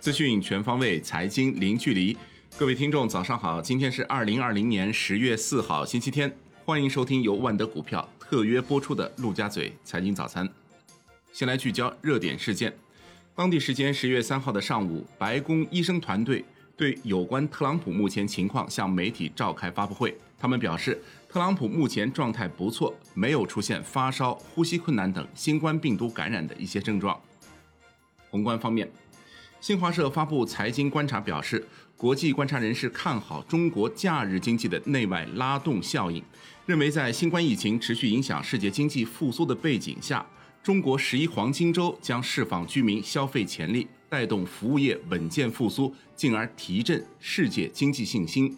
资讯全方位，财经零距离。各位听众，早上好！今天是二零二零年十月四号，星期天。欢迎收听由万德股票特约播出的陆家嘴财经早餐。先来聚焦热点事件。当地时间十月三号的上午，白宫医生团队对有关特朗普目前情况向媒体召开发布会。他们表示，特朗普目前状态不错，没有出现发烧、呼吸困难等新冠病毒感染的一些症状。宏观方面，新华社发布财经观察表示，国际观察人士看好中国假日经济的内外拉动效应，认为在新冠疫情持续影响世界经济复苏的背景下，中国十一黄金周将释放居民消费潜力，带动服务业稳健复苏，进而提振世界经济信心。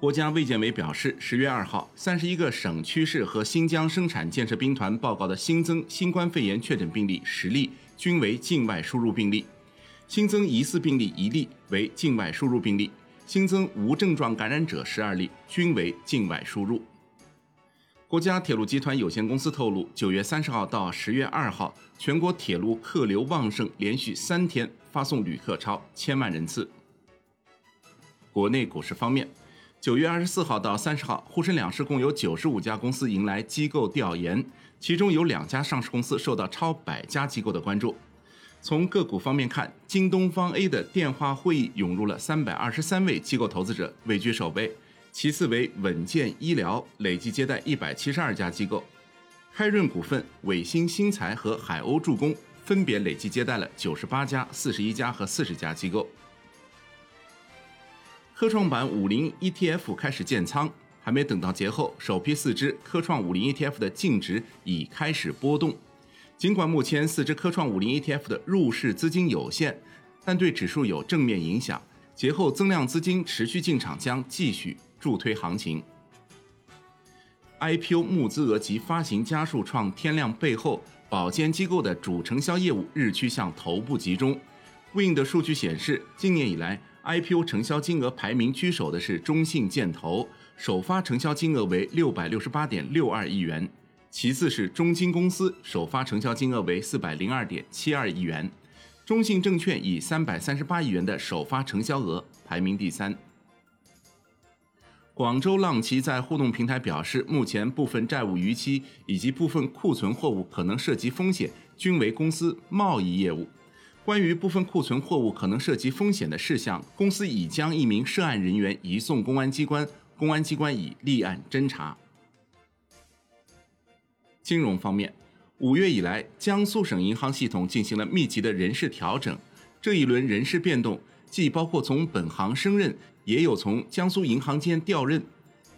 国家卫健委表示，十月二号，三十一个省区市和新疆生产建设兵团报告的新增新冠肺炎确诊病例十例，均为境外输入病例；新增疑似病例一例为境外输入病例；新增无症状感染者十二例，均为境外输入。国家铁路集团有限公司透露，九月三十号到十月二号，全国铁路客流旺盛，连续三天发送旅客超千万人次。国内股市方面。九月二十四号到三十号，沪深两市共有九十五家公司迎来机构调研，其中有两家上市公司受到超百家机构的关注。从个股方面看，京东方 A 的电话会议涌入了三百二十三位机构投资者，位居首位。其次为稳健医疗，累计接待一百七十二家机构。开润股份、伟星新材和海鸥助攻分别累计接待了九十八家、四十一家和四十家机构。科创板五零 ETF 开始建仓，还没等到节后，首批四只科创五零 ETF 的净值已开始波动。尽管目前四只科创五零 ETF 的入市资金有限，但对指数有正面影响。节后增量资金持续进场，将继续助推行情。IPO 募资额及发行家数创天量背后，保荐机构的主承销业务日趋向头部集中。Win 的数据显示，今年以来。IPO 承销金额排名居首的是中信建投，首发承销金额为六百六十八点六二亿元，其次是中金公司，首发成交金额为四百零二点七二亿元，中信证券以三百三十八亿元的首发成交额排名第三。广州浪奇在互动平台表示，目前部分债务逾期以及部分库存货物可能涉及风险，均为公司贸易业务。关于部分库存货物可能涉及风险的事项，公司已将一名涉案人员移送公安机关，公安机关已立案侦查。金融方面，五月以来，江苏省银行系统进行了密集的人事调整，这一轮人事变动既包括从本行升任，也有从江苏银行间调任。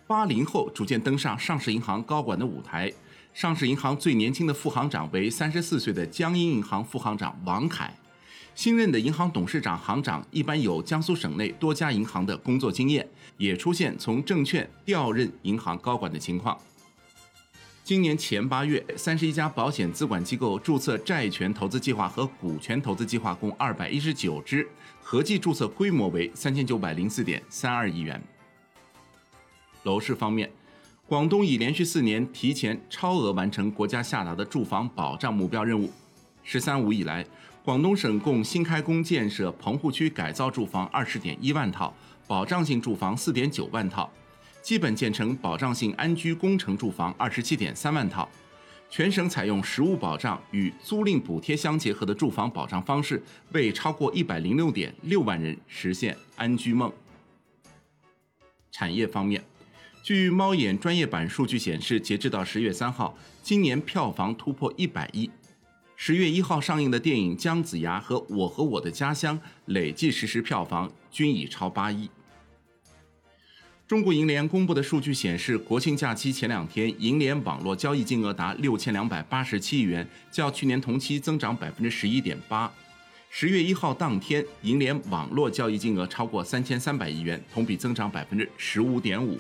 八零后逐渐登上上市银行高管的舞台，上市银行最年轻的副行长为三十四岁的江阴银行副行长王凯。新任的银行董事长、行长一般有江苏省内多家银行的工作经验，也出现从证券调任银行高管的情况。今年前八月，三十一家保险资管机构注册债权投资计划和股权投资计划共二百一十九只，合计注册规模为三千九百零四点三二亿元。楼市方面，广东已连续四年提前超额完成国家下达的住房保障目标任务。十三五以来，广东省共新开工建设棚户区改造住房二十点一万套，保障性住房四点九万套，基本建成保障性安居工程住房二十七点三万套。全省采用实物保障与租赁补贴相结合的住房保障方式，为超过一百零六点六万人实现安居梦。产业方面，据猫眼专业版数据显示，截至到十月三号，今年票房突破一百亿。十月一号上映的电影《姜子牙》和《我和我的家乡》累计实时票房均已超八亿。中国银联公布的数据显示，国庆假期前两天，银联网络交易金额达六千两百八十七亿元，较去年同期增长百分之十一点八。十月一号当天，银联网络交易金额超过三千三百亿元，同比增长百分之十五点五。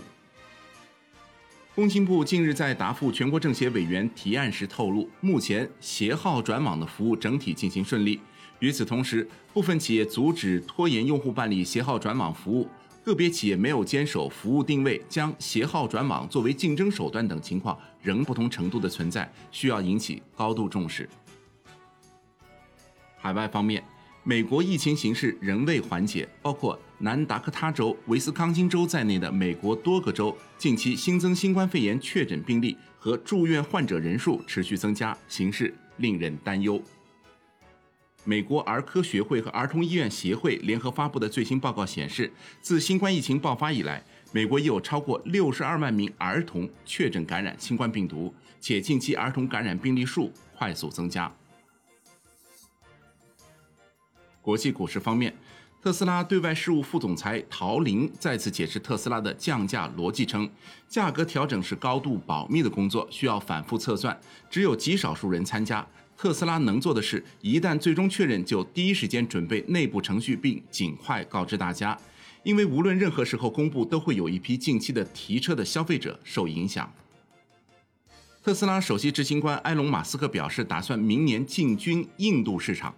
工信部近日在答复全国政协委员提案时透露，目前携号转网的服务整体进行顺利。与此同时，部分企业阻止拖延用户办理携号转网服务，个别企业没有坚守服务定位，将携号转网作为竞争手段等情况仍不同程度的存在，需要引起高度重视。海外方面，美国疫情形势仍未缓解，包括南达科他州、维斯康星州在内的美国多个州近期新增新冠肺炎确诊病例和住院患者人数持续增加，形势令人担忧。美国儿科学会和儿童医院协会联合发布的最新报告显示，自新冠疫情爆发以来，美国已有超过六十二万名儿童确诊感染新冠病毒，且近期儿童感染病例数快速增加。国际股市方面，特斯拉对外事务副总裁陶林再次解释特斯拉的降价逻辑，称价格调整是高度保密的工作，需要反复测算，只有极少数人参加。特斯拉能做的是，一旦最终确认，就第一时间准备内部程序，并尽快告知大家。因为无论任何时候公布，都会有一批近期的提车的消费者受影响。特斯拉首席执行官埃隆·马斯克表示，打算明年进军印度市场。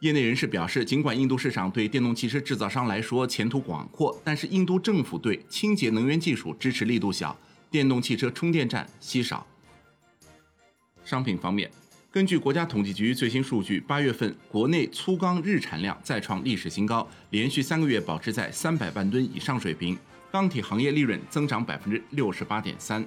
业内人士表示，尽管印度市场对电动汽车制造商来说前途广阔，但是印度政府对清洁能源技术支持力度小，电动汽车充电站稀少。商品方面，根据国家统计局最新数据，八月份国内粗钢日产量再创历史新高，连续三个月保持在三百万吨以上水平，钢铁行业利润增长百分之六十八点三。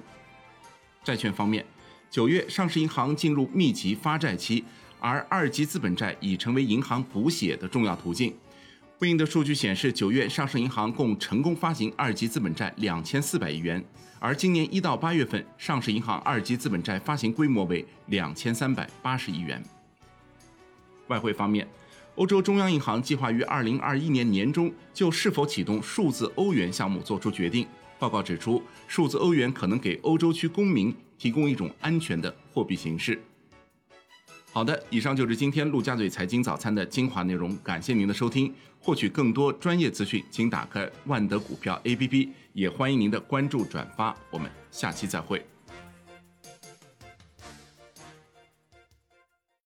债券方面，九月上市银行进入密集发债期。而二级资本债已成为银行补血的重要途径。不应的数据显示，九月上市银行共成功发行二级资本债两千四百亿元，而今年一到八月份，上市银行二级资本债发行规模为两千三百八十亿元。外汇方面，欧洲中央银行计划于二零二一年年中就是否启动数字欧元项目作出决定。报告指出，数字欧元可能给欧洲区公民提供一种安全的货币形式。好的，以上就是今天陆家嘴财经早餐的精华内容，感谢您的收听。获取更多专业资讯，请打开万德股票 APP，也欢迎您的关注转发。我们下期再会。